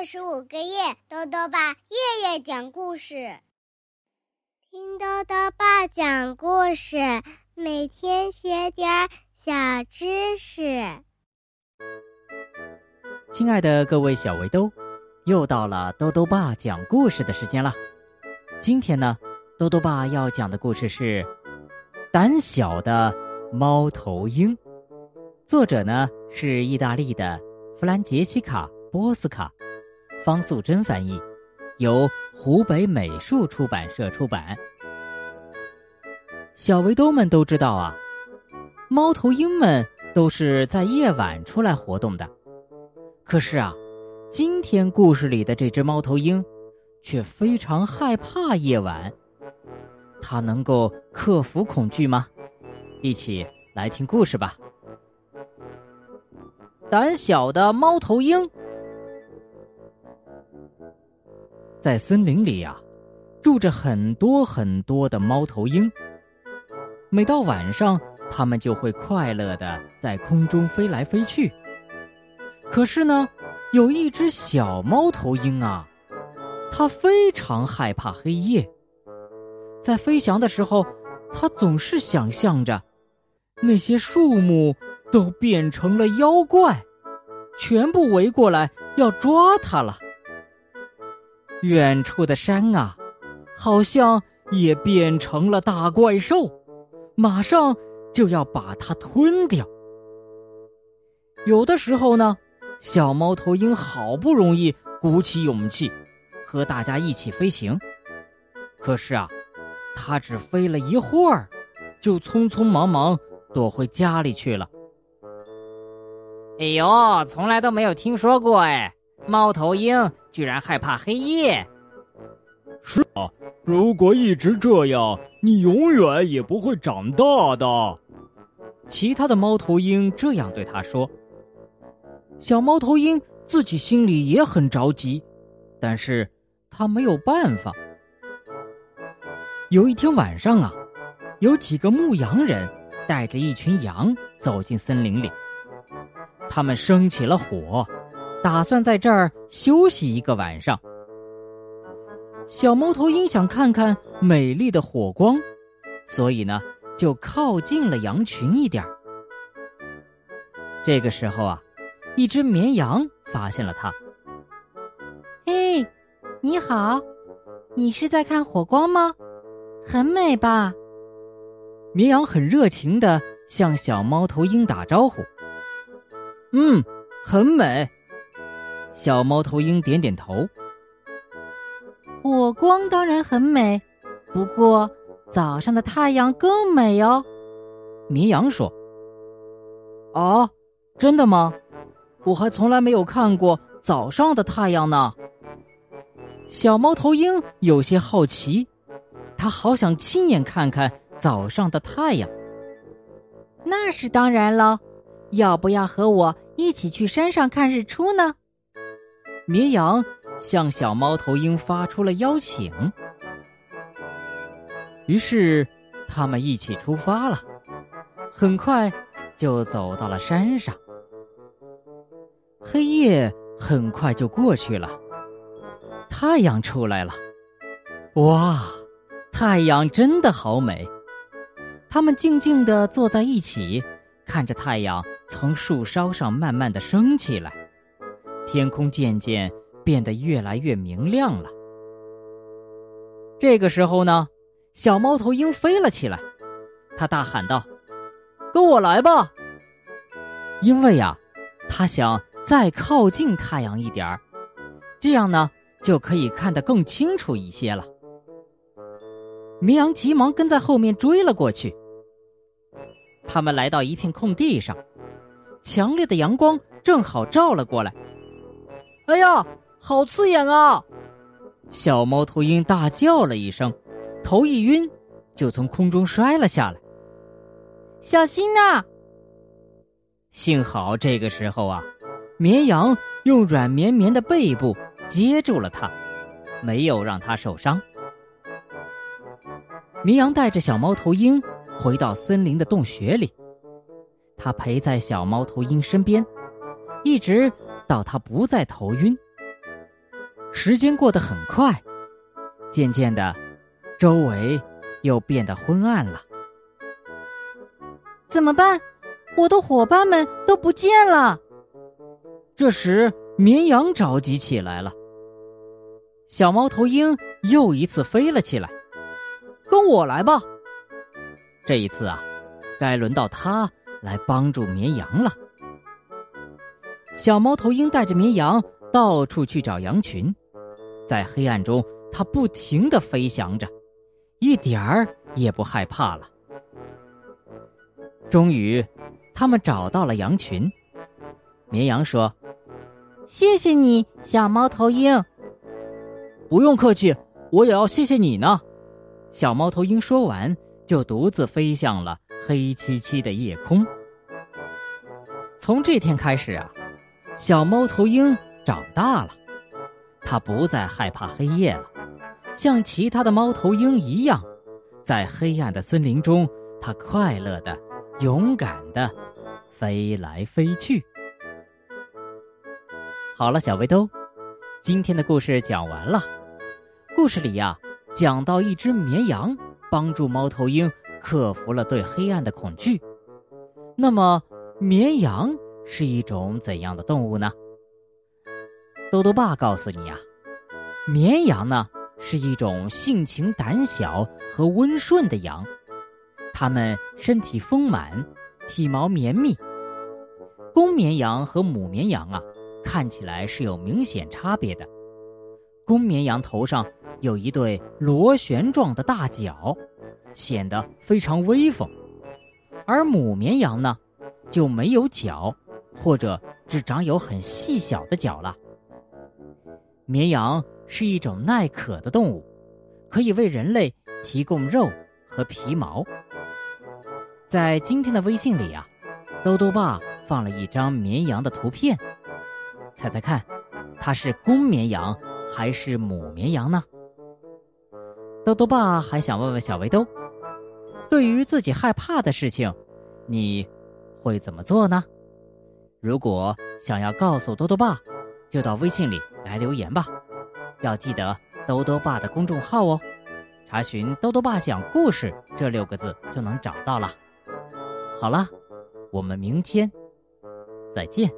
二十五个月，豆豆爸夜夜讲故事，听豆豆爸讲故事，每天学点小知识。亲爱的各位小围兜，又到了豆豆爸讲故事的时间了。今天呢，豆豆爸要讲的故事是《胆小的猫头鹰》，作者呢是意大利的弗兰杰西卡·波斯卡。方素珍翻译，由湖北美术出版社出版。小围兜们都知道啊，猫头鹰们都是在夜晚出来活动的。可是啊，今天故事里的这只猫头鹰却非常害怕夜晚。它能够克服恐惧吗？一起来听故事吧。胆小的猫头鹰。在森林里呀，住着很多很多的猫头鹰。每到晚上，它们就会快乐的在空中飞来飞去。可是呢，有一只小猫头鹰啊，它非常害怕黑夜。在飞翔的时候，它总是想象着那些树木都变成了妖怪，全部围过来要抓它了。远处的山啊，好像也变成了大怪兽，马上就要把它吞掉。有的时候呢，小猫头鹰好不容易鼓起勇气，和大家一起飞行，可是啊，它只飞了一会儿，就匆匆忙忙躲回家里去了。哎呦，从来都没有听说过哎。猫头鹰居然害怕黑夜。是啊，如果一直这样，你永远也不会长大的。其他的猫头鹰这样对他说。小猫头鹰自己心里也很着急，但是他没有办法。有一天晚上啊，有几个牧羊人带着一群羊走进森林里，他们生起了火。打算在这儿休息一个晚上。小猫头鹰想看看美丽的火光，所以呢，就靠近了羊群一点这个时候啊，一只绵羊发现了它。嘿，你好，你是在看火光吗？很美吧？绵羊很热情的向小猫头鹰打招呼。嗯，很美。小猫头鹰点点头。火光当然很美，不过早上的太阳更美哦。绵羊说：“哦，真的吗？我还从来没有看过早上的太阳呢。”小猫头鹰有些好奇，它好想亲眼看看早上的太阳。那是当然了，要不要和我一起去山上看日出呢？绵羊向小猫头鹰发出了邀请，于是他们一起出发了。很快就走到了山上。黑夜很快就过去了，太阳出来了。哇，太阳真的好美！他们静静地坐在一起，看着太阳从树梢上慢慢的升起来。天空渐渐变得越来越明亮了。这个时候呢，小猫头鹰飞了起来，它大喊道：“跟我来吧！”因为呀，它想再靠近太阳一点儿，这样呢就可以看得更清楚一些了。绵羊急忙跟在后面追了过去。他们来到一片空地上，强烈的阳光正好照了过来。哎呀，好刺眼啊！小猫头鹰大叫了一声，头一晕，就从空中摔了下来。小心呐！幸好这个时候啊，绵羊用软绵绵的背部接住了它，没有让它受伤。绵羊带着小猫头鹰回到森林的洞穴里，它陪在小猫头鹰身边，一直。到他不再头晕，时间过得很快，渐渐的，周围又变得昏暗了。怎么办？我的伙伴们都不见了。这时，绵羊着急起来了。小猫头鹰又一次飞了起来，跟我来吧。这一次啊，该轮到它来帮助绵羊了。小猫头鹰带着绵羊到处去找羊群，在黑暗中，它不停的飞翔着，一点儿也不害怕了。终于，他们找到了羊群。绵羊说：“谢谢你，小猫头鹰。”不用客气，我也要谢谢你呢。小猫头鹰说完，就独自飞向了黑漆漆的夜空。从这天开始啊，小猫头鹰长大了，它不再害怕黑夜了，像其他的猫头鹰一样，在黑暗的森林中，它快乐的、勇敢的飞来飞去。好了，小围兜，今天的故事讲完了。故事里呀，讲到一只绵羊帮助猫头鹰克服了对黑暗的恐惧。那么，绵羊是一种怎样的动物呢？豆豆爸告诉你呀，绵羊呢是一种性情胆小和温顺的羊，它们身体丰满，体毛绵密。公绵羊和母绵羊啊，看起来是有明显差别的。公绵羊头上有一对螺旋状的大角，显得非常威风，而母绵羊呢，就没有角，或者只长有很细小的角了。绵羊是一种耐渴的动物，可以为人类提供肉和皮毛。在今天的微信里啊，豆豆爸放了一张绵羊的图片，猜猜看，它是公绵羊。还是母绵羊呢？豆豆爸还想问问小围兜，对于自己害怕的事情，你会怎么做呢？如果想要告诉多多爸，就到微信里来留言吧。要记得多多爸的公众号哦，查询“多多爸讲故事”这六个字就能找到了。好了，我们明天再见。